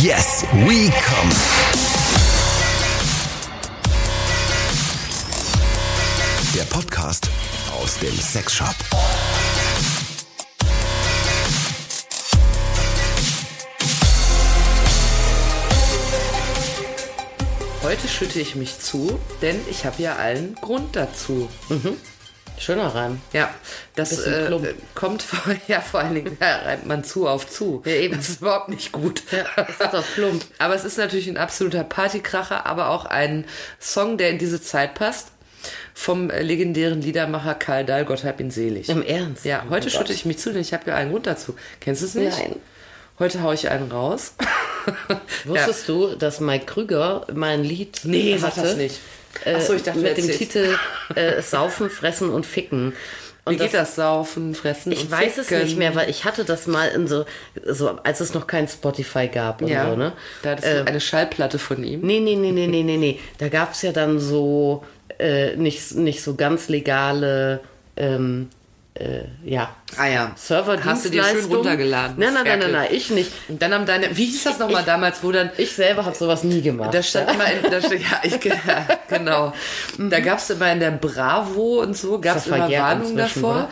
Yes, we come. Der Podcast aus dem Sexshop. Heute schütte ich mich zu, denn ich habe ja allen Grund dazu. Schöner Reim. Ja, das äh, kommt vor, ja vor allen Dingen, da reimt man zu auf zu. Ja, eben. Das ist überhaupt nicht gut. Ja, das ist doch plump. Aber es ist natürlich ein absoluter Partykracher, aber auch ein Song, der in diese Zeit passt. Vom legendären Liedermacher Karl Dahl, Gott hab ihn selig. Im Ernst? Ja, Oh heute Gott. schütte ich mich zu, denn ich habe ja einen Grund dazu. Kennst du es nicht? Nein. Heute hau ich einen raus. Wusstest du, dass Mike Krüger mal ein Lied Nee, hatte? sag das nicht. Äh, Ach so, ich dachte, du mit dem. Titel äh, Saufen, Fressen und Ficken. Und Wie geht das? Saufen, fressen Ich weiß es ficken? nicht mehr, weil ich hatte das mal in so, so als es noch kein Spotify gab und Ja, so, ne? da hattest du eine Schallplatte von ihm. Nee, nee, nee, nee, nee, nee, nee. Da gab es ja dann so äh, nicht, nicht so ganz legale, ähm, äh, ja, Ah ja. Serverdienstleistungen. Hast du dir schön runtergeladen? Nein, nein, nein, nein, nein, ich nicht. Und dann haben deine, wie hieß das nochmal damals, wo dann, Ich selber habe sowas nie gemacht. da stand immer in, da stand, ja, ich, ja, genau. Da gab es immer in der Bravo und so, gab es das immer Warnungen davor, oder?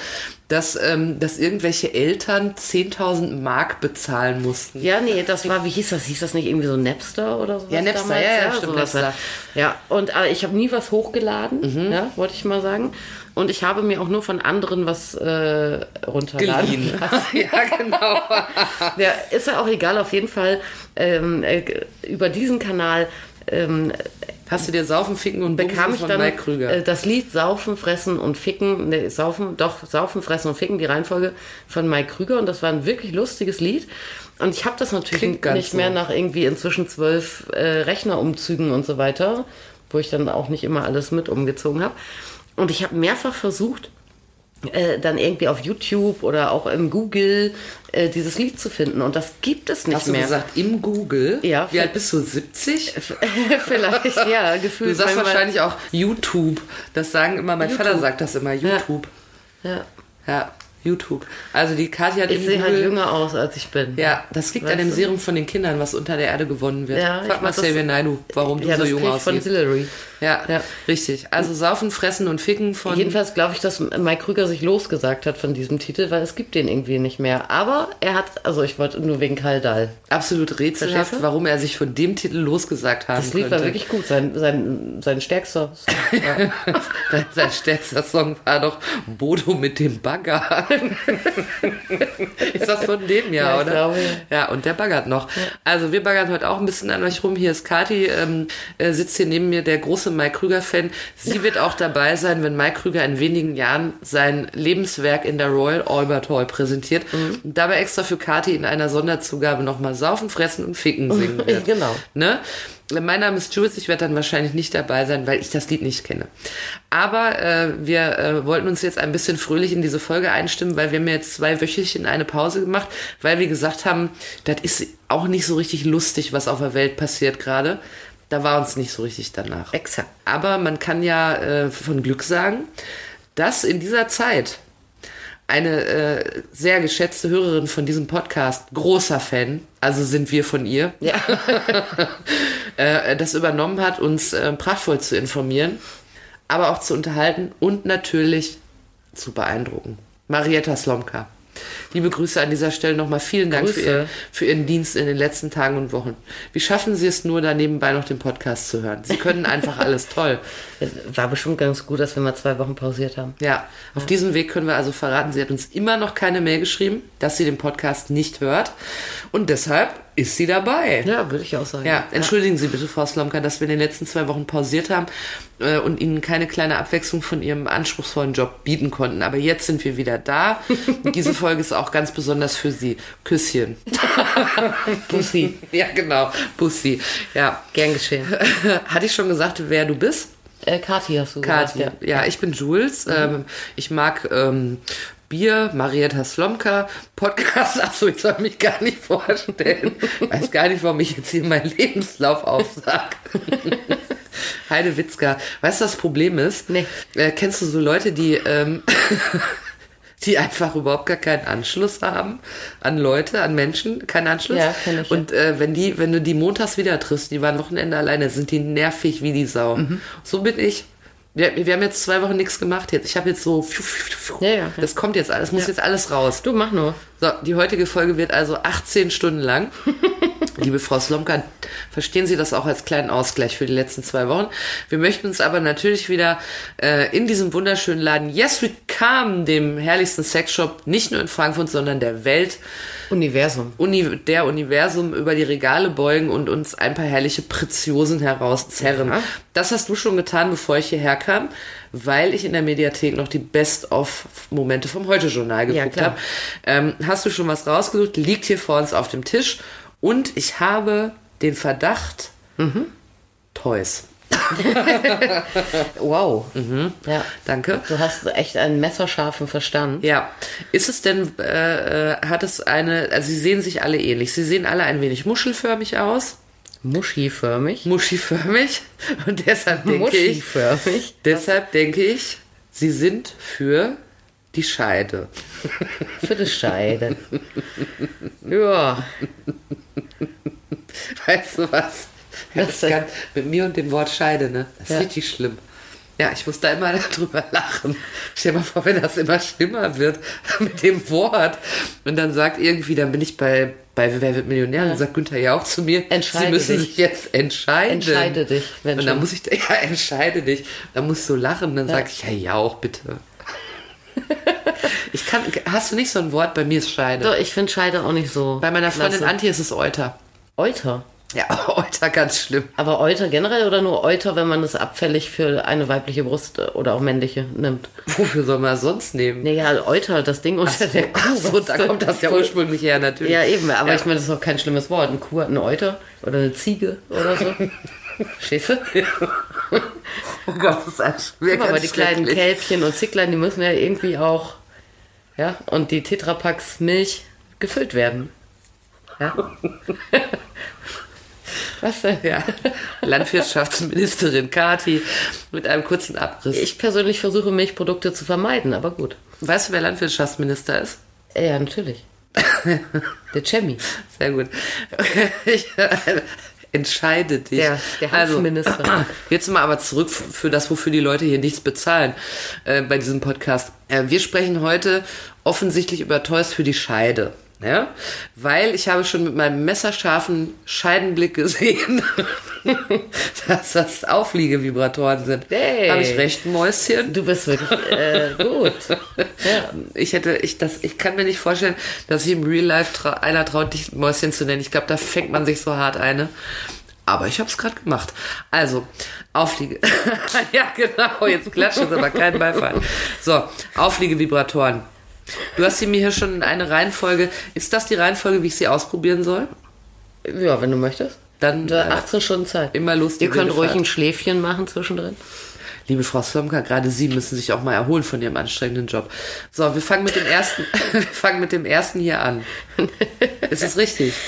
dass, ähm, dass irgendwelche Eltern 10.000 Mark bezahlen mussten. Ja, nee, das war, wie hieß das? Hieß das nicht irgendwie so Napster oder so? Ja, Napster, ja, ja, stimmt, sowas. Napster. Ja, und äh, ich habe nie was hochgeladen, Mhm. ja, wollte ich mal sagen. Und ich habe mir auch nur von anderen was äh, runterladen. Geliehen. ja, genau. Ja, ist ja auch egal, auf jeden Fall ähm, äh, über diesen Kanal ähm, Hast du dir Saufen, Ficken und bekam ich von dann Krüger? äh, das Lied Saufen, Fressen und Ficken, nee, Saufen, doch, Saufen, Fressen und Ficken, die Reihenfolge von Mike Krüger und das war ein wirklich lustiges Lied. Und ich habe das natürlich nicht mehr so. nach irgendwie inzwischen zwölf äh, Rechnerumzügen und so weiter, wo ich dann auch nicht immer alles mit umgezogen habe. Und ich habe mehrfach versucht, äh, dann irgendwie auf YouTube oder auch im Google äh, dieses Lied zu finden. Und das gibt es nicht Hast du mehr. gesagt, im Google? Ja, Wie alt bist du? 70? Vielleicht, ja, gefühlt. Du sagst wahrscheinlich auch YouTube. Das sagen immer, mein Vater sagt das immer, YouTube. Ja. Ja, YouTube. Also die Kathi hat Ich sehe halt jünger aus, als ich bin. Ja, das liegt Weißt an dem du? Serum von den Kindern, was unter der Erde gewonnen wird. Ja, Frag mal Xavier Naidoo, warum du ja, so das jung ich von aussiehst. Hillary. Ja, Ja. richtig. Also saufen, fressen und ficken von... Jedenfalls glaube ich, dass Mike Krüger sich losgesagt hat von diesem Titel, weil es gibt den irgendwie nicht mehr. Aber er hat, also ich wollte nur wegen Karl Dahl. Absolut rätselhaft, warum er sich von dem Titel losgesagt haben Das Lied könnte. war wirklich gut, sein, sein, sein stärkster. Song. Ja. sein, sein stärkster Song war doch Bodo mit dem Bagger. ist das von dem Jahr, Ja, ich oder? glaube, ja. und der baggert noch. Also wir baggern heute auch ein bisschen an euch rum. Hier ist Kati, ähm, äh, sitzt hier neben mir, der große Mike Krüger-Fan. Sie wird auch dabei sein, wenn Mike Krüger in wenigen Jahren sein Lebenswerk in der Royal Albert Hall präsentiert. Mhm. Und dabei extra für Kati in einer Sonderzugabe nochmal saufen, fressen und ficken singen wird. Genau. Ne? Mein Name ist Jules, ich werde dann wahrscheinlich nicht dabei sein, weil ich das Lied nicht kenne. Aber äh, wir äh, wollten uns jetzt ein bisschen fröhlich in diese Folge einstimmen, weil wir haben jetzt zwei Wöchelchen eine Pause gemacht, weil wir gesagt haben, das ist auch nicht so richtig lustig, was auf der Welt passiert gerade. Da war uns nicht so richtig danach. Exakt. Aber man kann ja äh, von Glück sagen, dass in dieser Zeit eine äh, sehr geschätzte Hörerin von diesem Podcast, großer Fan, also sind wir von ihr, Ja. äh, das übernommen hat, uns äh, prachtvoll zu informieren, aber auch zu unterhalten und natürlich zu beeindrucken. Marietta Slomka. Liebe Grüße an dieser Stelle nochmal. Vielen Dank für, ihr, für Ihren Dienst in den letzten Tagen und Wochen. Wie schaffen Sie es nur, da nebenbei noch den Podcast zu hören? Sie können einfach alles toll. War bestimmt ganz gut, dass wir mal zwei Wochen pausiert haben. Ja, auf diesem Weg können wir also verraten, sie hat uns immer noch keine Mail geschrieben, dass sie den Podcast nicht hört. Und deshalb ist sie dabei. Ja, würde ich auch sagen. Ja, entschuldigen Sie bitte, Frau Slomka, dass wir in den letzten zwei Wochen pausiert haben äh, und Ihnen keine kleine Abwechslung von Ihrem anspruchsvollen Job bieten konnten. Aber jetzt sind wir wieder da. Diese Folge ist auch ganz besonders für Sie. Küsschen. Pussy. Ja, genau. Bussi. Ja. Gern geschehen. Hatte ich schon gesagt, wer du bist? Äh, Kathi hast du Kathi. gesagt, Ja. ich bin Jules. Ähm, ich mag ähm, Bier, Marietta Slomka, Podcast. Achso, ich soll mich gar nicht vorstellen. Weiß gar nicht, warum ich jetzt hier meinen Lebenslauf aufsag. Heide Witzka. Weißt du, was das Problem ist? Nee. Äh, kennst du so Leute, die, ähm, die einfach überhaupt gar keinen Anschluss haben an Leute, an Menschen, keinen Anschluss. Ja, kenn ich, ja. Und äh, wenn die, wenn du die montags wieder triffst, die waren Wochenende alleine, sind die nervig wie die Sau. Mhm. So bin ich. Wir, wir haben jetzt zwei Wochen nichts gemacht jetzt. Ich habe jetzt so, Ja, ja, ja. das kommt jetzt alles, muss jetzt alles raus. Du mach nur. So, die heutige Folge wird also 18 Stunden lang. Liebe Frau Slomka, verstehen Sie das auch als kleinen Ausgleich für die letzten zwei Wochen. Wir möchten uns aber natürlich wieder äh, in diesem wunderschönen Laden Yes We Come, dem herrlichsten Sexshop, nicht nur in Frankfurt, sondern der Welt, Universum. Uni der Universum über die Regale beugen und uns ein paar herrliche Preziosen herauszerren. Ja. Das hast du schon getan, bevor ich hierher kam, weil ich in der Mediathek noch die Best-of-Momente vom Heute-Journal Ja, geguckt klar. habe. Ähm, hast du schon was rausgesucht? Liegt hier vor uns auf dem Tisch. Und ich habe den Verdacht, Mhm. Toys. Wow. Ja. Danke. Du hast echt einen messerscharfen Verstand. Ja, ist es denn, äh, hat es eine, also sie sehen sich alle ähnlich. Sie sehen alle ein wenig muschelförmig aus, Muschiförmig. muschiförmig. Und deshalb denke ich, Muschiförmig. deshalb denke ich, sie sind für die Scheide. Für die Scheide. ja. Weißt du was? Das denn? kann, mit mir und dem Wort Scheide, ne? Das ist Ja. richtig schlimm. Ja, ich muss da immer drüber lachen. Stell dir mal vor, wenn das immer schlimmer wird mit dem Wort. Und dann sagt irgendwie, dann bin ich bei, bei Wer wird Millionär? Dann sagt Günther ja auch zu mir, Entscheide Sie müssen dich. sich jetzt entscheiden. Entscheide dich, wenn Und dann schon. muss ich, ja, entscheide dich. Dann muss ich so lachen. Dann sag ich, ja, ja, auch bitte. ich kann, hast du nicht so ein Wort? Bei mir ist Scheide. So, ich finde Scheide auch nicht so. Bei meiner Freundin. Antje ist es Euter. Euter. Ja, Euter ganz schlimm. Aber Euter generell oder nur Euter, wenn man es abfällig für eine weibliche Brust äh, oder auch männliche nimmt? Wofür soll man das sonst nehmen? Naja, Euter, das Ding unter der Kuh. Ach so, da kommt das ja ursprünglich her, natürlich. Ja, eben, aber Ja. ich meine, das ist auch kein schlimmes Wort. Eine Kuh hat eine Euter oder eine Ziege oder so. Verstehst du? Oh Gott, das ist ein schwer, aber die kleinen. Kälbchen und Zicklein, die müssen ja irgendwie auch, ja, und die Tetrapacks Milch gefüllt werden. Ja. Was denn? Ja. Landwirtschaftsministerin Kati mit einem kurzen Abriss. Ich persönlich versuche Milchprodukte zu vermeiden, aber gut. weißt du, wer Landwirtschaftsminister ist? Ja, natürlich. Der Chemmy. Sehr gut. Ich, entscheide dich. Der- der Hanfminister. Also, jetzt mal aber zurück für das, wofür die Leute hier nichts bezahlen äh, bei diesem Podcast. Äh, wir sprechen heute offensichtlich über Toys für die Scheide. Ja? Weil ich habe schon mit meinem messerscharfen Scheidenblick gesehen, dass das Aufliegevibratoren sind. Hey. Habe ich recht, Mäuschen? Du bist wirklich äh, gut. Ja. Ich hätte, ich das, ich kann mir nicht vorstellen, dass ich im Real Life trau, einer traut, dich Mäuschen zu nennen. Ich glaube, da fängt man sich so hart eine. Aber ich habe es gerade gemacht. Also, Aufliege. ja, genau, jetzt klatscht es aber kein Beifall. So, Aufliegevibratoren. Du hast sie mir hier schon in eine Reihenfolge. Ist das die Reihenfolge, wie ich sie ausprobieren soll? ja, wenn du möchtest. Dann Da äh, 18 Stunden Zeit. immer los. die Ihr könnt ruhig ein Schläfchen machen zwischendrin. Liebe Frau Slomka, gerade Sie müssen sich auch mal erholen von Ihrem anstrengenden Job. So, wir fangen mit dem ersten, wir fangen mit dem ersten hier an. Ist es richtig?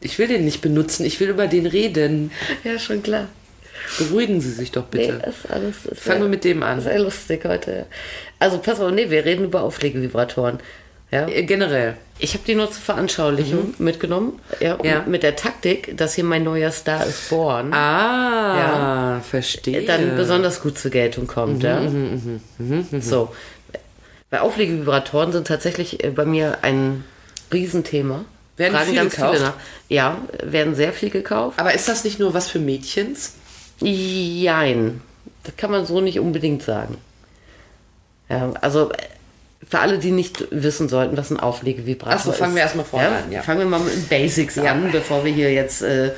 Ich will den nicht benutzen, ich will über den reden. Ja, schon klar. Beruhigen Sie sich doch Nee, bitte. ist alles. Ist Fangen wir mit dem an. Sehr lustig heute. Also pass auf, nee, wir reden über Auflegevibratoren. Ja. Äh, Generell. Ich habe die nur zur Veranschaulichung mitgenommen. Ja, Ja. Mit der Taktik, dass hier mein neuer Star ist born. Ah, verstehe. dann besonders gut zur Geltung kommt. ja? So. Weil Auflegevibratoren sind tatsächlich äh, bei mir ein Riesenthema. Werden Fragen viel gekauft? Ja, werden sehr viel gekauft. Aber ist das nicht nur was für Mädchens? Jein. Das kann man so nicht unbedingt sagen. Ja, also äh, für alle, die nicht wissen sollten, was ein Auflegevibrator ist. fangen wir erstmal vorne an, ja. Fangen wir mal mit den Basics Ja. an, bevor wir hier jetzt äh,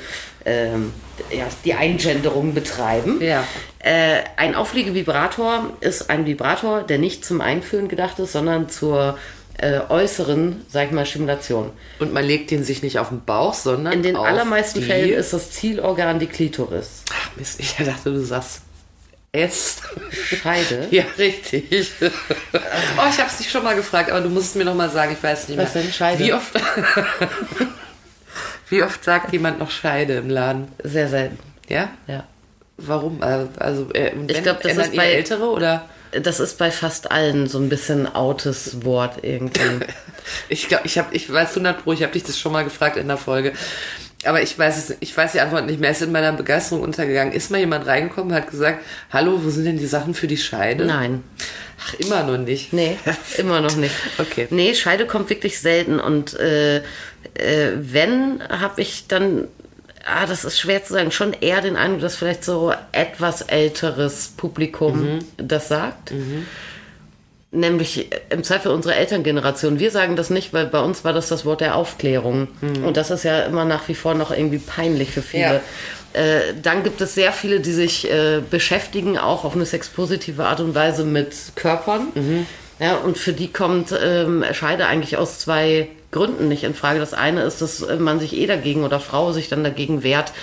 ähm, ja, die Eingenderung betreiben. Ja. Äh, ein Auflegevibrator ist ein Vibrator, der nicht zum Einführen gedacht ist, sondern zur äh, äußeren, sag ich mal, Stimulation. Und man legt den sich nicht auf den Bauch, sondern In den auf allermeisten die... Fällen ist das Zielorgan die Klitoris. Ach, Mist, ich dachte, du sagst S. Scheide. Ja, richtig. Oh, ich habe es dich schon mal gefragt, aber du musst es mir noch mal sagen, ich weiß nicht mehr. Was denn? Scheide? Wie oft, wie oft sagt jemand noch Scheide im Laden? Sehr selten. Ja? Ja. Warum? Also, Also, äh, und Ich wenn- glaub, das ist bei- Ältere oder? Das ist bei fast allen so ein bisschen outes Wort irgendwie. Ich glaube, ich habe, ich weiß 100 pro, ich habe dich das schon mal gefragt in der Folge. Aber ich weiß es, ich weiß die Antwort nicht mehr. Es ist in meiner Begeisterung untergegangen. Ist mal jemand reingekommen, hat gesagt, hallo, wo sind denn die Sachen für die Scheide? Nein. Ach, immer noch nicht. Nee, immer noch nicht. Okay. Nee, Scheide kommt wirklich selten. Und äh, äh, wenn, habe ich dann, ah, das ist schwer zu sagen, schon eher den Eindruck, dass vielleicht so etwas älteres Publikum das sagt. Nämlich im Zweifel unsere Elterngeneration. Wir sagen das nicht, weil bei uns war das das Wort der Aufklärung. Und das ist ja immer nach wie vor noch irgendwie peinlich für viele. Äh, dann gibt es sehr viele, die sich äh, beschäftigen, auch auf eine sexpositive Art und Weise mit Körpern. Ja, und für die kommt ähm, Scheide eigentlich aus zwei Gründen nicht in Frage. Das eine ist, dass äh, man sich eh dagegen oder Frau sich dann dagegen wehrt,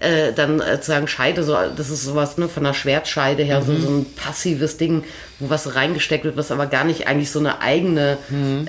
äh, dann äh, zu sagen, Scheide, so, das ist sowas ne, von der Schwertscheide her, so, so ein passives Ding, wo was reingesteckt wird, was aber gar nicht eigentlich so eine eigene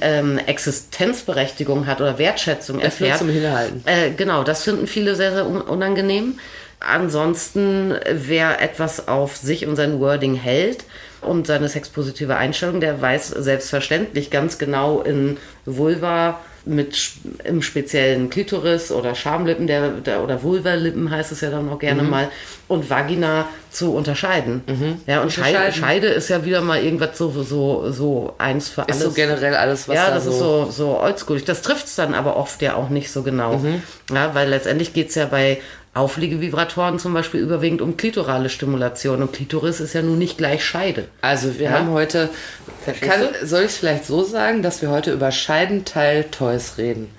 ähm, Existenzberechtigung hat oder Wertschätzung Das erfährt. zum Hinhalten. Äh, genau, das finden viele sehr, sehr un unangenehm. Ansonsten, wer etwas auf sich und sein Wording hält und seine sexpositive Einstellung, der weiß selbstverständlich ganz genau in Vulva mit im speziellen Klitoris oder Schamlippen der, der, oder Vulvalippen heißt es ja dann auch gerne mal und Vagina zu unterscheiden. Ja, und Scheide. Scheide ist ja wieder mal irgendwas so, so, so eins für alles. Ist so generell alles, was Ja, da das ist so, so oldschoolig. Das trifft es dann aber oft ja auch nicht so genau. Mhm. Ja, weil letztendlich geht es ja bei Aufliegevibratoren zum Beispiel überwiegend um klitorale Stimulation. Und Klitoris ist ja nun nicht gleich Scheide. Also wir Ja. haben heute, kann, soll ich es vielleicht so sagen, dass wir heute über Scheidenteil-Toys reden?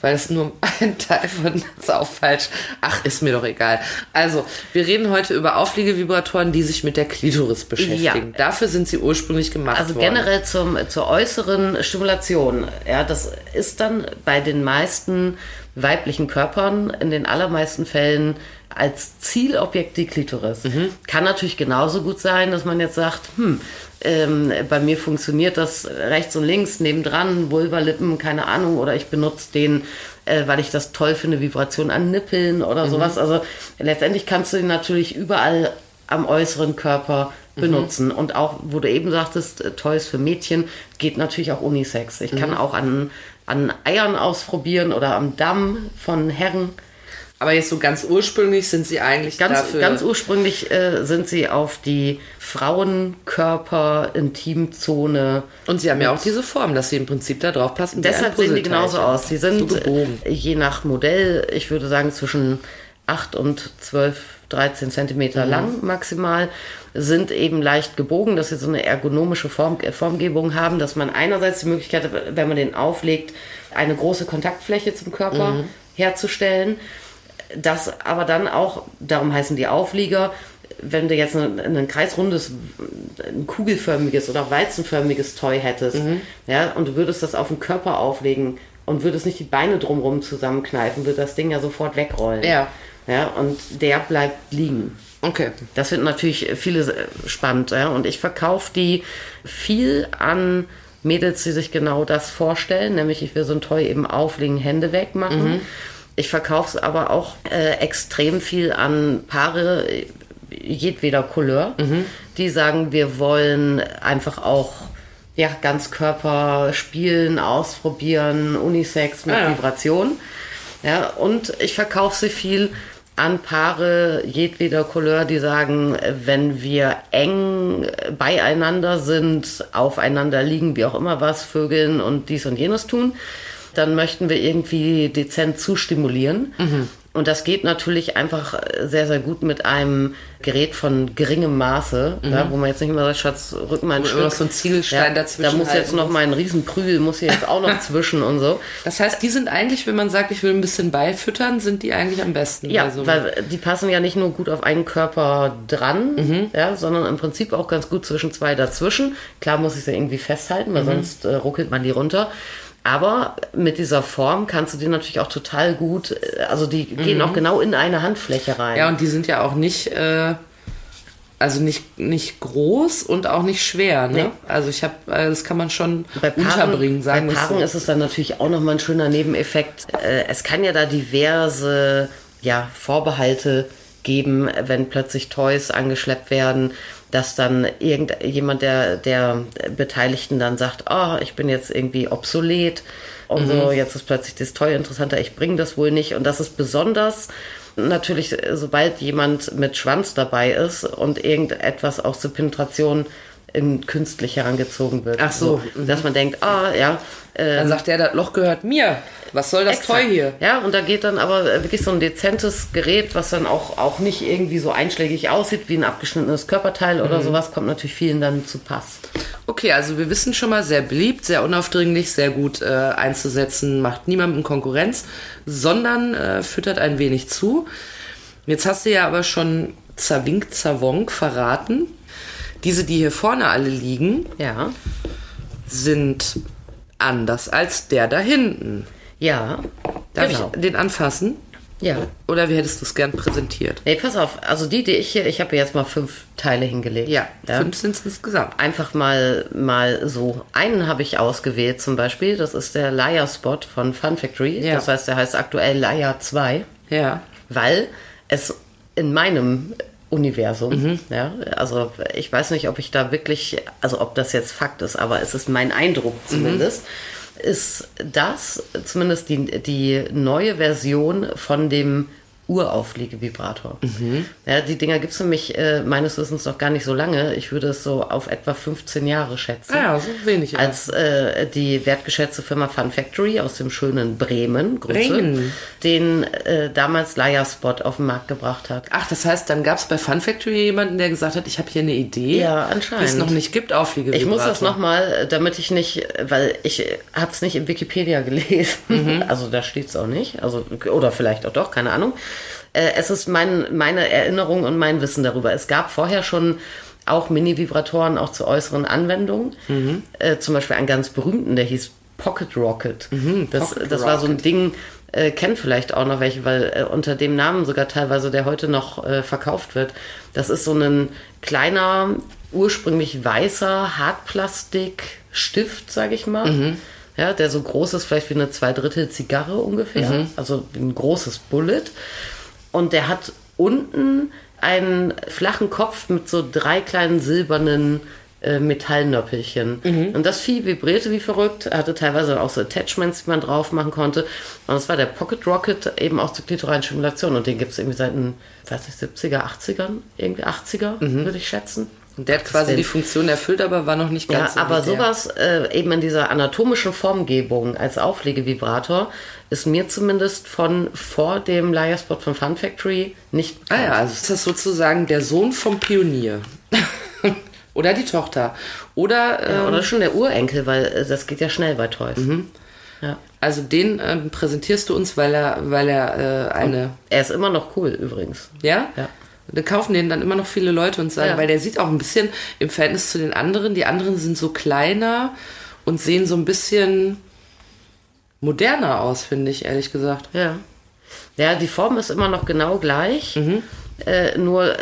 Weil es nur um ein Teil von, das ist auch falsch. Ach, ist mir doch egal. Also, wir reden heute über Aufliegevibratoren, die sich mit der Klitoris beschäftigen. Dafür sind sie ursprünglich gemacht Also worden. generell zum, zur äußeren Stimulation. Ja, das ist dann bei den meisten weiblichen Körpern in den allermeisten Fällen als Zielobjekt die Klitoris. Kann natürlich genauso gut sein, dass man jetzt sagt, hm, ähm, bei mir funktioniert das rechts und links nebendran, Vulvalippen, keine Ahnung, oder ich benutze den, äh, weil ich das toll finde, Vibration an Nippeln oder sowas. Also letztendlich kannst du ihn natürlich überall am äußeren Körper benutzen. Und auch, wo du eben sagtest, äh, Toys für Mädchen, geht natürlich auch Unisex. Ich kann auch an, an Eiern ausprobieren oder am Damm von Herren. Aber jetzt so ganz ursprünglich sind sie eigentlich Ganz, dafür. ganz ursprünglich äh, sind sie auf die Frauenkörper, Intimzone. und sie haben ja auch diese Form, dass sie im Prinzip da drauf passen. Deshalb sehen die genauso aus. Sie sind so je nach Modell, ich würde sagen zwischen 8 und 12, 13 Zentimeter lang maximal, sind eben leicht gebogen, dass sie so eine ergonomische Form, äh, Formgebung haben, dass man einerseits die Möglichkeit hat, wenn man den auflegt, eine große Kontaktfläche zum Körper herzustellen. Das aber dann auch, darum heißen die Auflieger, wenn du jetzt ein, ein kreisrundes, ein kugelförmiges oder weizenförmiges Toy hättest, ja, und du würdest das auf den Körper auflegen und würdest nicht die Beine drumherum zusammenkneifen, würde das Ding ja sofort wegrollen. Ja. Ja, und der bleibt liegen. Okay. Das finden natürlich viele äh, spannend. Ja? Und ich verkaufe die viel an Mädels, die sich genau das vorstellen, nämlich ich will so ein Toy eben auflegen, Hände wegmachen. Ich verkaufe es aber auch äh, extrem viel an Paare jedweder Couleur, die sagen, wir wollen einfach auch ja, Ganzkörper spielen, ausprobieren, Unisex mit Ah ja. Vibration. Ja, und ich verkaufe sie viel an Paare jedweder Couleur, die sagen, wenn wir eng beieinander sind, aufeinander liegen, wie auch immer was, Vögeln und dies und jenes tun, dann möchten wir irgendwie dezent zustimulieren. Und das geht natürlich einfach sehr, sehr gut mit einem Gerät von geringem Maße, ja, wo man jetzt nicht mehr sagt, Schatz, rück mal ein Stück. immer noch so ein Ziegelstein ja, dazwischen Da muss jetzt noch mal ein Riesenprügel, muss hier jetzt auch noch zwischen und so. Das heißt, die sind eigentlich, wenn man sagt, ich will ein bisschen beifüttern, sind die eigentlich am besten. Ja, so weil die passen ja nicht nur gut auf einen Körper dran, ja, sondern im Prinzip auch ganz gut zwischen zwei dazwischen. Klar muss ich sie irgendwie festhalten, weil sonst äh, ruckelt man die runter. Aber mit dieser Form kannst du die natürlich auch total gut, äh, also die gehen auch genau in eine Handfläche rein. Ja, und die sind ja auch nicht, äh, also nicht, nicht groß und auch nicht schwer. Ne? Nee. Also ich habe, äh, das kann man schon bei Paaren, unterbringen, sagen bei Paaren so. ist es dann natürlich auch nochmal ein schöner Nebeneffekt. Äh, Es kann ja da diverse ja, Vorbehalte geben, wenn plötzlich Toys angeschleppt werden, dass dann irgendjemand der, der Beteiligten dann sagt, oh, ich bin jetzt irgendwie obsolet und so, jetzt ist plötzlich das Toy interessanter, ich bringe das wohl nicht. Und das ist besonders natürlich, sobald jemand mit Schwanz dabei ist und irgendetwas aus der Penetration in künstlich herangezogen wird. Ach so, dass man denkt, ah, ja, äh, Dann sagt der, das Loch gehört mir. Was soll das Exakt. Toy hier? Ja, und da geht dann aber wirklich so ein dezentes Gerät, was dann auch, auch nicht irgendwie so einschlägig aussieht wie ein abgeschnittenes Körperteil oder Mhm. sowas, kommt natürlich vielen dann zu Pass. Okay, also wir wissen schon mal, sehr beliebt, sehr unaufdringlich, sehr gut äh, einzusetzen, macht niemandem Konkurrenz, sondern äh, füttert ein wenig zu. Jetzt hast du ja aber schon Zawink Zawonk verraten. Diese, die hier vorne alle liegen, Ja. sind anders als der da hinten. Ja. Darf genau. ich den anfassen? Ja. Oder wie hättest du es gern präsentiert? Nee, pass auf. Also die, die ich hier, ich habe jetzt mal fünf Teile hingelegt. Ja, fünf sind es insgesamt. Einfach mal, mal so. Einen habe ich ausgewählt zum Beispiel. Das ist der Liar Spot von Fun Factory. Ja. Das heißt, der heißt aktuell Liar 2. Ja. weil es in meinem Universum, Mhm. ja, also ich weiß nicht, ob ich da wirklich, also ob das jetzt Fakt ist, aber es ist mein Eindruck Mhm. zumindest, ist das zumindest die, die neue Version von dem Uraufliegevibrator. Mhm. Ja, die Dinger gibt es nämlich äh, meines Wissens noch gar nicht so lange. Ich würde es so auf etwa 15 Jahre schätzen. Ah ja, so wenig. aber. Als äh, die wertgeschätzte Firma Fun Factory aus dem schönen Bremen, Grüße, Bremen. den äh, damals Liar Spot auf den Markt gebracht hat. Ach, das heißt, dann gab es bei Fun Factory jemanden, der gesagt hat, ich habe hier eine Idee, Ja, die es anscheinend. noch nicht gibt, Aufliegevibrator. Ich muss das nochmal, damit ich nicht, weil ich habe es nicht in Wikipedia gelesen, Mhm. also da steht es auch nicht, also oder vielleicht auch doch, keine Ahnung. Äh, es ist mein, meine Erinnerung und mein Wissen darüber. Es gab vorher schon auch Mini-Vibratoren auch zu äußeren Anwendungen. Mhm. Äh, zum Beispiel einen ganz berühmten, der hieß Pocket Rocket. das Mhm, Pocket das war so ein. Ding, äh, kennt vielleicht auch noch welche, weil äh, unter dem Namen sogar teilweise, der heute noch äh, verkauft wird. Das ist so ein kleiner, ursprünglich weißer Hartplastikstift, sage ich mal. Mhm. Ja, der so groß ist, vielleicht wie eine Zweidrittel Zigarre ungefähr. Mhm. Also wie ein großes Bullet. Und der hat unten einen flachen Kopf mit so drei kleinen silbernen äh, Metallnöppelchen. Mhm. Und das Vieh vibrierte wie verrückt, Er hatte teilweise auch so Attachments, die man drauf machen konnte. Und das war der Pocket Rocket eben auch zur klitoralen Stimulation. Und den gibt es irgendwie seit den, weiß nicht, 70er, 80ern, irgendwie 80er, Mhm. würde ich schätzen. Und der hat quasi denn? die Funktion erfüllt, aber war noch nicht Ja, ganz so aber sowas äh, eben in dieser anatomischen Formgebung als Auflegevibrator ist mir zumindest von vor dem Liarspot von Fun Factory nicht Ah bekannt. ja, also ist das sozusagen der Sohn vom Pionier. Oder die Tochter. Oder, Ja, ähm, oder schon der Urenkel, weil äh, das geht ja schnell bei Toys. Mhm. Ja. also den ähm, präsentierst du uns, weil er, weil er äh, eine. Er ist immer noch cool übrigens. Ja? Ja. Da kaufen den dann immer noch viele Leute und sagen, Ja. weil der sieht auch ein bisschen im Verhältnis zu den anderen, die anderen sind so kleiner und sehen so ein bisschen moderner aus, finde ich, ehrlich gesagt. Ja. Ja, die Form ist immer noch genau gleich. Mhm. Äh, nur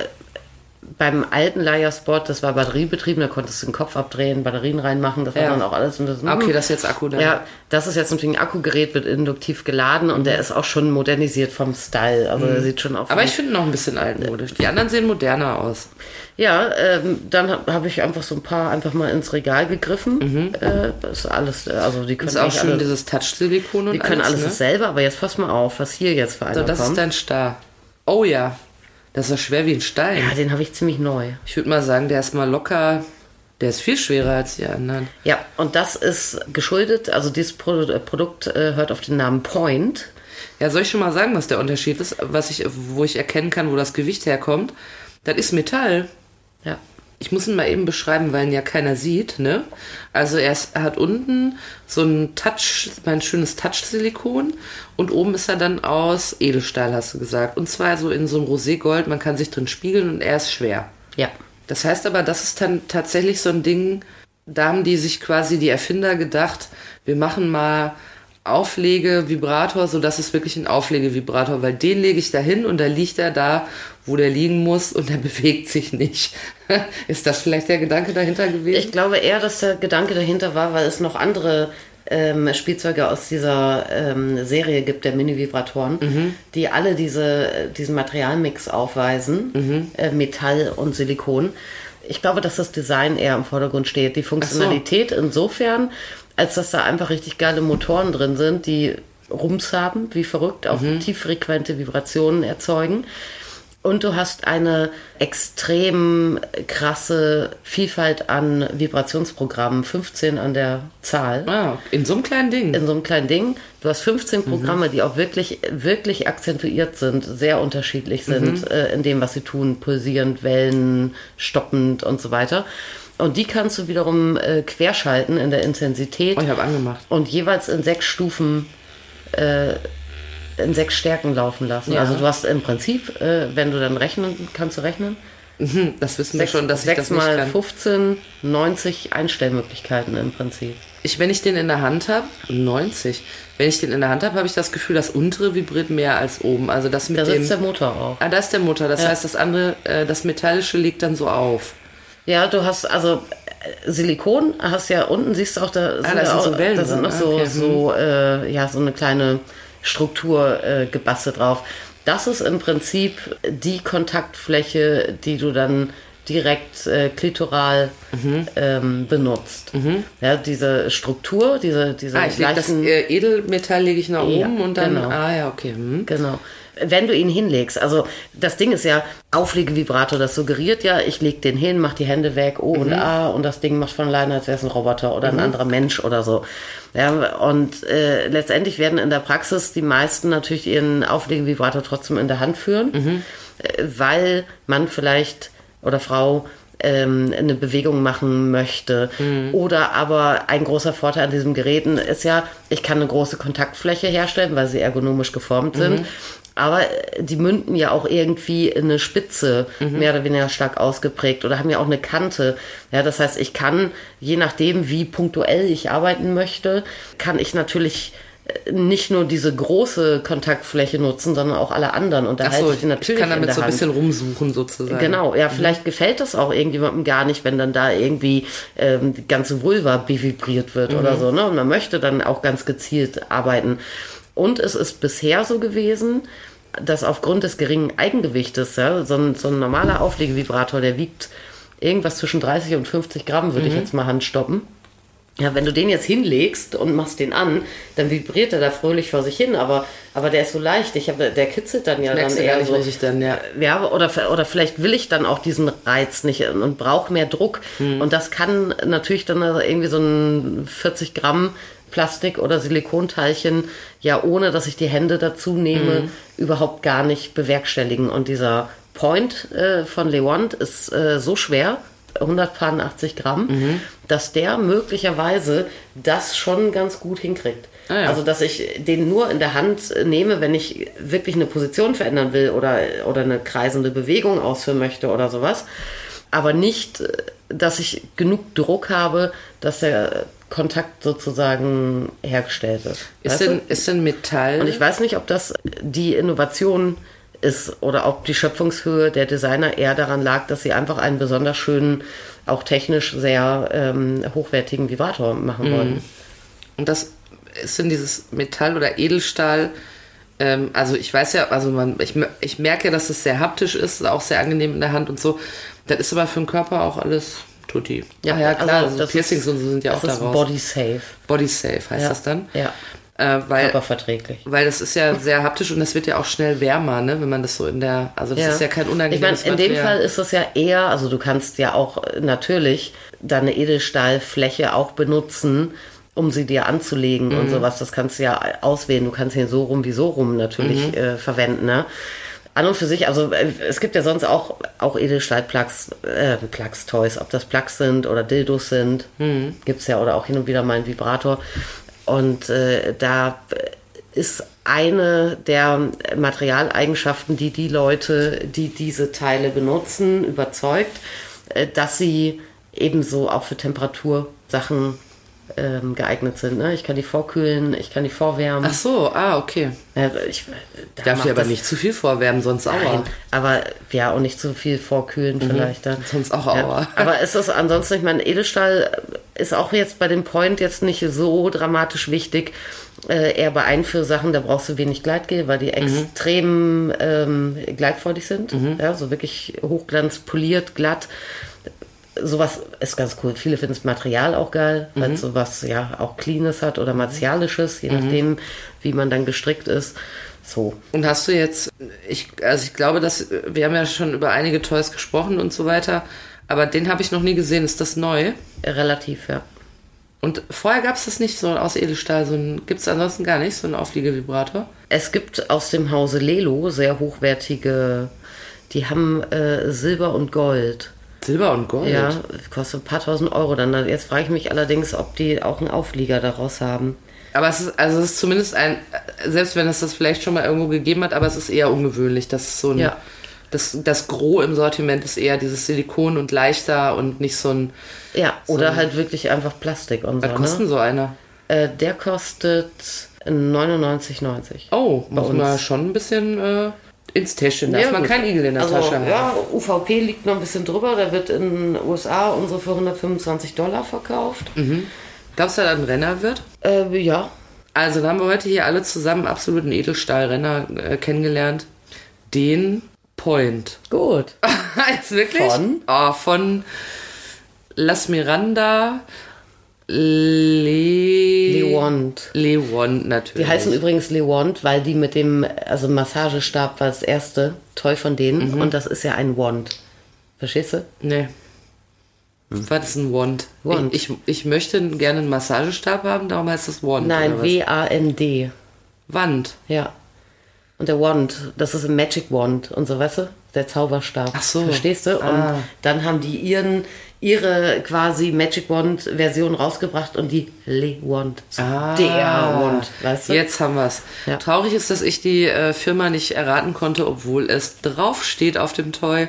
beim alten Liarspot, das war batteriebetrieben, da konntest du den Kopf abdrehen, Batterien reinmachen, das war Ja. dann auch alles. Das, Okay, das ist jetzt Akku dann. Ja, das ist jetzt natürlich ein Akkugerät, wird induktiv geladen und der ist auch schon modernisiert vom Style. Also der sieht schon auf. Mhm. Aber ich finde ihn noch ein bisschen altmodisch. Die anderen sehen moderner aus. ja, ähm, dann habe hab ich einfach so ein paar einfach mal ins Regal gegriffen. Äh, das ist alles, äh, also die können Mhm. Ist auch schön alle, dieses Touch-Silikon und die können alles ne? dasselbe, aber jetzt pass mal auf, was hier jetzt für einer So, das kommt. ist dein Star. Oh ja. Das ist ja schwer wie ein Stein. ja, den habe ich ziemlich neu. Ich würde mal sagen, der ist mal locker. Der ist viel schwerer als die anderen. Ja, und das ist geschuldet, also dieses Pro äh, Produkt äh, hört auf den Namen Point. Ja, soll ich schon mal sagen, was der Unterschied ist, was ich, wo ich erkennen kann, wo das Gewicht herkommt? Das ist Metall. Ja. Ich muss ihn mal eben beschreiben, weil ihn ja keiner sieht, ne? Also er, ist, er hat unten so ein Touch, ein schönes Touch-Silikon und oben ist er dann aus Edelstahl, hast du gesagt. Und zwar so in so einem Roségold, man kann sich drin spiegeln und er ist schwer. Ja. Das heißt aber, das ist dann tatsächlich so ein Ding, da haben die sich quasi die Erfinder gedacht, wir machen mal Auflege-Vibrator, so dass es wirklich ein Auflege-Vibrator, weil den lege ich da hin und da liegt er da, wo der liegen muss und der bewegt sich nicht. ist das vielleicht der Gedanke dahinter gewesen? Ich glaube eher, dass der Gedanke dahinter war, weil es noch andere ähm, Spielzeuge aus dieser ähm, Serie gibt, der Mini-Vibratoren, die alle diese, diesen Materialmix aufweisen, äh, Metall und Silikon. ich glaube, dass das Design eher im Vordergrund steht. Die Funktionalität insofern, als dass da einfach richtig geile Motoren drin sind, die Rums haben, wie verrückt, auch tieffrequente Vibrationen erzeugen. Und du hast eine extrem krasse Vielfalt an Vibrationsprogrammen, 15 an der Zahl Ah, in so einem kleinen Ding. in so einem kleinen Ding. Du hast 15 Programme, die auch wirklich, wirklich akzentuiert sind, sehr unterschiedlich sind äh, in dem, was sie tun, pulsierend, Wellen, stoppend und so weiter. Und die kannst du wiederum äh, querschalten in der Intensität Oh, ich habe angemacht. und jeweils in sechs Stufen, äh, in sechs Stärken laufen lassen. Ja. Also du hast im Prinzip, äh, wenn du dann rechnen, kannst du rechnen? Hm, Das wissen wir Sechs, schon, dass ich sechs das nicht mal kann. 15, 90 Einstellmöglichkeiten im Prinzip. Ich, wenn ich den in der Hand habe, 90. Wenn ich den in der Hand habe, habe ich das Gefühl, das untere vibriert mehr als oben. Also das mit Da dem. sitzt der Motor auch. ah, da ist der Motor. Das Ja. heißt, das andere, äh, das Metallische liegt dann so auf. Ja, du hast also äh, Silikon, hast ja unten, siehst du auch, da sind, da ja sind auch, so Wellen da sind noch Ah, so, okay. so, äh, ja, so eine kleine Struktur äh, gebastelt drauf. Das ist im Prinzip die Kontaktfläche, die du dann direkt äh, klitoral Mhm. ähm, benutzt. Ja, diese Struktur, diese, diese Ah, ich lege das gleichen- äh, Edelmetall lege ich nach Ja, oben und dann. genau. Ah ja, okay. Hm. Genau. Wenn du ihn hinlegst, also das Ding ist ja Auflegevibrator, das suggeriert ja, ich leg den hin, mach die Hände weg, O und A und das Ding macht von alleine, als wäre es ein Roboter oder ein anderer Mensch oder so. Ja, und äh, letztendlich werden in der Praxis die meisten natürlich ihren Auflegevibrator trotzdem in der Hand führen, äh, weil man vielleicht oder Frau ähm, eine Bewegung machen möchte. Oder aber ein großer Vorteil an diesen Geräten ist ja, ich kann eine große Kontaktfläche herstellen, weil sie ergonomisch geformt sind. Aber äh, die münden ja auch irgendwie in eine Spitze, mehr oder weniger stark ausgeprägt oder haben ja auch eine Kante. Ja, das heißt, ich kann, je nachdem, wie punktuell ich arbeiten möchte, kann ich natürlich äh, nicht nur diese große Kontaktfläche nutzen, sondern auch alle anderen. Und da Achso, halte ich natürlich ich kann damit so ein bisschen rumsuchen sozusagen. Genau, ja, vielleicht gefällt das auch irgendjemandem gar nicht, wenn dann da irgendwie ähm, die ganze Vulva bevibriert wird oder so, ne? Und man möchte dann auch ganz gezielt arbeiten. Und es ist bisher so gewesen, dass aufgrund des geringen Eigengewichtes, ja, so ein, so ein normaler Auflegevibrator, der wiegt irgendwas zwischen 30 und 50 Gramm, würde ich jetzt mal handstoppen. Ja, wenn du den jetzt hinlegst und machst den an, dann vibriert er da fröhlich vor sich hin, aber, aber der ist so leicht. Ich hab, der kitzelt dann ja dann eher so. dann, ja. Ja, oder, oder vielleicht will ich dann auch diesen Reiz nicht und brauche mehr Druck. Und das kann natürlich dann also irgendwie so ein 40 Gramm Plastik- oder Silikonteilchen, ja, ohne dass ich die Hände dazu nehme, überhaupt gar nicht bewerkstelligen. Und dieser Point äh, von Lewand ist äh, so schwer, 180 Gramm, dass der möglicherweise das schon ganz gut hinkriegt. Ah ja. Also, dass ich den nur in der Hand äh, nehme, wenn ich wirklich eine Position verändern will oder, oder eine kreisende Bewegung ausführen möchte oder sowas. Aber nicht, äh, dass ich genug Druck habe, dass der Kontakt sozusagen hergestellt wird. Ist denn, ist denn Metall. Und ich weiß nicht, ob das die Innovation ist oder ob die Schöpfungshöhe der Designer eher daran lag, dass sie einfach einen besonders schönen, auch technisch sehr ähm, hochwertigen Vibrator machen wollen. Und das ist denn dieses Metall oder Edelstahl. Ähm, also ich weiß ja, also man, ich, ich merke, dass es sehr haptisch ist, auch sehr angenehm in der Hand und so. Das ist aber für den Körper auch alles tutti. Ja, ja klar, also, das Piercings ist, und so sind ja auch das ist daraus. Body safe. Body safe heißt Ja. das dann. Ja, Äh, weil, körperverträglich. weil das ist ja sehr haptisch und das wird ja auch schnell wärmer, ne, wenn man das so in der, also das ist ja kein Ich unangenehmes meine, in dem Material. Fall ist es ja eher, also du kannst ja auch äh, natürlich deine Edelstahlfläche auch benutzen, um sie dir anzulegen Mhm. und sowas. Das kannst du ja auswählen. Du kannst ihn so rum wie so rum natürlich Mhm. äh, verwenden. Ne? An und für sich, also äh, es gibt ja sonst auch, auch Edelstahl-Plugs, äh, Plugs-Toys, ob das Plugs sind oder Dildos sind, Mhm. gibt's ja oder auch hin und wieder mal einen Vibrator. Und äh, da ist eine der Materialeigenschaften, die die Leute, die diese Teile benutzen, überzeugt, äh, dass sie ebenso auch für Temperatursachen ähm, geeignet sind. Ne? Ich kann die vorkühlen, ich kann die vorwärmen. Ach so, ah, okay. Äh, ich, da Darf ich aber nicht zu viel vorwärmen, sonst Nein, Aua. aber ja, und nicht zu viel vorkühlen vielleicht dann. Sonst auch Aua. Ja, aber ist es ansonsten, ich meine, Edelstahl ist auch jetzt bei dem Point jetzt nicht so dramatisch wichtig. Äh, eher bei Einführsachen, da brauchst du wenig Gleitgel, weil die extrem ähm, gleitfreudig sind. Ja, so wirklich hochglanz, poliert, glatt. Sowas ist ganz cool. Viele finden das Material auch geil, weil es sowas ja auch Cleanes hat oder Martialisches, je nachdem, wie man dann gestrickt ist. So. Und hast du jetzt, ich, also ich glaube, dass wir haben ja schon über einige Toys gesprochen und so weiter, aber den habe ich noch nie gesehen. Ist das neu? Relativ, ja. Und vorher gab es das nicht so aus Edelstahl, so ein, gibt es ansonsten gar nicht, so einen Aufliegevibrator? Es gibt aus dem Hause Lelo sehr hochwertige, die haben äh, Silber und Gold. Silber und Gold. Ja, kostet ein paar tausend Euro dann. Jetzt frage ich mich allerdings, ob die auch einen Auflieger daraus haben. Aber es ist, also es ist zumindest ein, selbst wenn es das vielleicht schon mal irgendwo gegeben hat, aber es ist eher ungewöhnlich, dass so ein, Ja. das, das Gros im Sortiment ist eher dieses Silikon und leichter und nicht so ein, Ja, oder halt wirklich einfach Plastik und was so. kostet Ne? so einer? Äh, der kostet 99,90. Oh, muss man schon ein bisschen äh, ins Täschchen, darf Ja, man gut. kein Igel in der also, Tasche haben. Ja, UVP liegt noch ein bisschen drüber. Der wird in den USA unsere für 125 Dollar verkauft. Glaubst du, dass er ein Renner wird? Äh, ja, Also, dann haben wir heute hier alle zusammen absoluten Edelstahlrenner äh, kennengelernt. Den Point. gut. Jetzt wirklich? Von? Oh, von Las Miranda Le... Lewand. Lewand natürlich. Die heißen übrigens Lewand, weil die mit dem, also Massagestab war das erste Toy von denen Mhm. und das ist ja ein Wand. Verstehst du? Nee. Was ist ein Wand? Wand. Ich, ich, ich möchte gerne einen Massagestab haben, darum heißt das Wand. Nein? W-A-N-D. Wand. Ja. Und der Wand, das ist ein Magic Wand und so, weißt du? Der Zauberstab. Ach so. Verstehst du? Und Ah. dann haben die ihren, ihre quasi Magic Wand Version rausgebracht und die Le Wand. So Ah. Der Wand, weißt du? Jetzt haben wir's. Ja. Traurig ist, dass ich die äh, Firma nicht erraten konnte, obwohl es draufsteht auf dem Toy.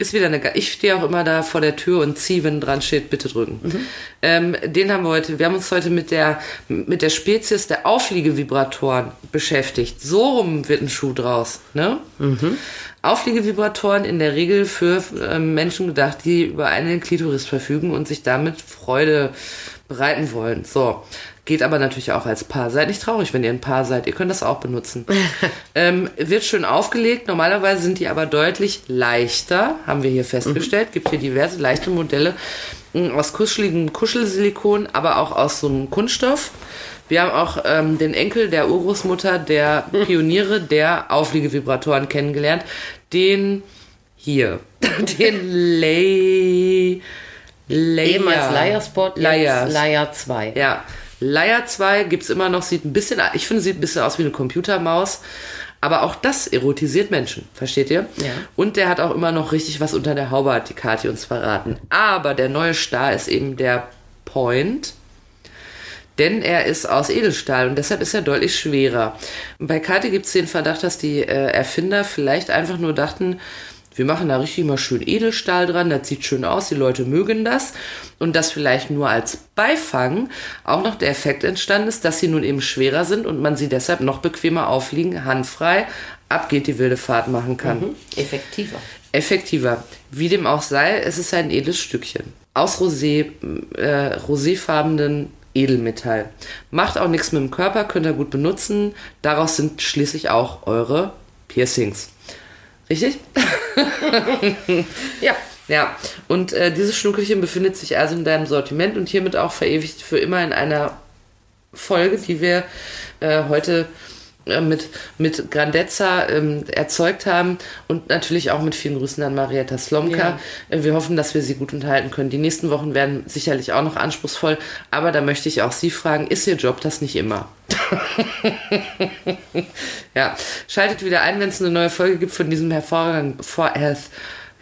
Ist wieder eine. Ich stehe auch immer da vor der Tür und ziehe, wenn dran steht, bitte drücken. Mhm. Ähm, den haben wir heute. Wir haben uns heute mit der mit der Spezies der Aufliegevibratoren beschäftigt. So rum wird ein Schuh draus. Ne? Mhm. Aufliegevibratoren in der Regel für ähm, Menschen gedacht, die über eine Klitoris verfügen und sich damit Freude bereiten wollen. So. Geht aber natürlich auch als Paar. Seid nicht traurig, wenn ihr ein Paar seid. Ihr könnt das auch benutzen. ähm, wird schön aufgelegt. Normalerweise sind die aber deutlich leichter, haben wir hier festgestellt. Gibt hier diverse leichte Modelle mh, aus kuscheligem Kuschelsilikon, aber auch aus so einem Kunststoff. Wir haben auch ähm, den Enkel der Urgroßmutter der Pioniere der Aufliegevibratoren kennengelernt. Den hier. Den Lay. Layer. Ehemals Leiersport, jetzt. Leier 2. Ja, Layer 2 gibt's immer noch, sieht ein bisschen, ich finde, sieht ein bisschen aus wie eine Computermaus. Aber auch das erotisiert Menschen, versteht ihr? Ja. Und der hat auch immer noch richtig was unter der Haube, hat die Kathi uns verraten. Aber der neue Star ist eben der Point. Denn er ist aus Edelstahl und deshalb ist er deutlich schwerer. Bei Kathi gibt's den Verdacht, dass die äh, Erfinder vielleicht einfach nur dachten, wir machen da richtig mal schön Edelstahl dran, das sieht schön aus, die Leute mögen das. Und dass vielleicht nur als Beifang auch noch der Effekt entstanden ist, dass sie nun eben schwerer sind und man sie deshalb noch bequemer aufliegen, handfrei, ab geht die wilde Fahrt machen kann. Effektiver. Effektiver. Wie dem auch sei, es ist ein edles Stückchen. Aus Rosé, äh, roséfarbenen Edelmetall. Macht auch nichts mit dem Körper, könnt ihr gut benutzen. Daraus sind schließlich auch eure Piercings. Richtig? Ja. Ja, und äh, dieses Schnuckelchen befindet sich also in deinem Sortiment und hiermit auch verewigt für immer in einer Folge, die wir äh, heute mit, mit Grandezza ähm, erzeugt haben und natürlich auch mit vielen Grüßen an Marietta Slomka. Äh, wir hoffen, dass wir sie gut unterhalten können. Die nächsten Wochen werden sicherlich auch noch anspruchsvoll, aber da möchte ich auch Sie fragen, ist Ihr Job das nicht immer? ja, schaltet wieder ein, wenn es eine neue Folge gibt von diesem hervorragenden, vor, äh,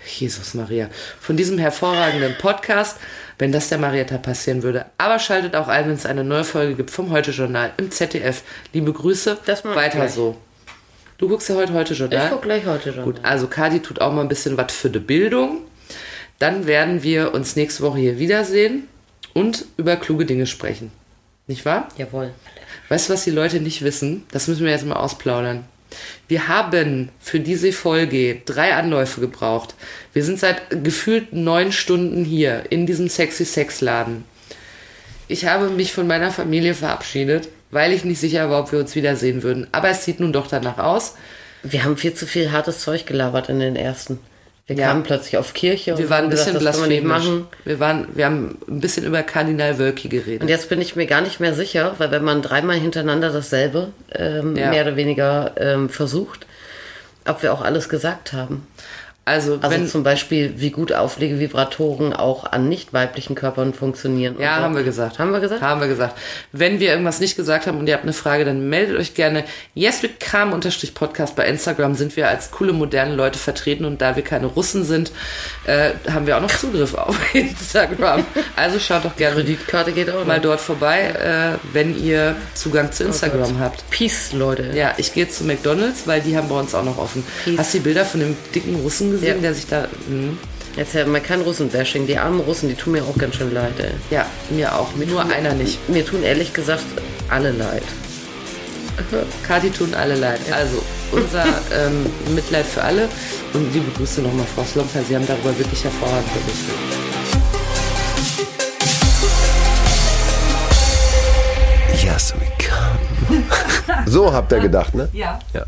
Jesus Maria, von diesem hervorragenden Podcast, wenn das der Marietta passieren würde. Aber schaltet auch ein, wenn es eine neue Folge gibt vom Heute-Journal im ZDF. Liebe Grüße, Das weiter gleich. so. Du guckst ja heute Heute-Journal? Ich guck gleich heute schon. Gut, also Kadi tut auch mal ein bisschen was für die Bildung. Dann werden wir uns nächste Woche hier wiedersehen und über kluge Dinge sprechen. Nicht wahr? Jawohl. Weißt du, was die Leute nicht wissen? Das müssen wir jetzt mal ausplaudern. Wir haben für diese Folge drei Anläufe gebraucht. Wir sind seit gefühlt neun Stunden hier in diesem sexy Sexladen. Ich habe mich von meiner Familie verabschiedet, weil ich nicht sicher war, ob wir uns wiedersehen würden. Aber es sieht nun doch danach aus. Wir haben viel zu viel hartes Zeug gelabert in den ersten. Wir Ja. kamen plötzlich auf Kirche Wir und waren ein bisschen gesagt, blasphemisch. machen. Wir, waren, wir haben ein bisschen über Kardinal Wölki geredet. Und jetzt bin ich mir gar nicht mehr sicher, weil wenn man dreimal hintereinander dasselbe ähm, Ja. mehr oder weniger ähm, versucht, ob wir auch alles gesagt haben. Also, Also wenn, zum Beispiel, wie gut Auflegevibratoren auch an nicht weiblichen Körpern funktionieren. Ja, so. haben wir gesagt. Haben wir gesagt? Haben wir gesagt. Wenn wir irgendwas nicht gesagt haben und ihr habt eine Frage, dann meldet euch gerne. YesWithCam-Podcast bei Instagram sind wir als coole, moderne Leute vertreten und da wir keine Russen sind, äh, haben wir auch noch Zugriff auf Instagram. Also schaut doch gerne Kreditkarte geht auch mal noch. dort vorbei, äh, wenn ihr Zugang zu Instagram habt. Peace, Leute. Ja, ich gehe zu McDonalds, weil die haben bei uns auch noch offen. Peace. Hast du die Bilder von dem dicken Russen gesehen, Ja. der sich da... Hm. Jetzt ja mal kein Russenbashing. Die armen Russen, die tun mir auch ganz schön leid, ey. Ja, mir auch. Mir nur einer nicht. Mir tun ehrlich gesagt alle leid. Kati tun alle leid. Also unser ähm, Mitleid für alle und liebe Grüße nochmal Frau Slomper. Sie haben darüber wirklich hervorragend berichtet. Yes, we come. So habt ihr gedacht, ne? Ja. Ja.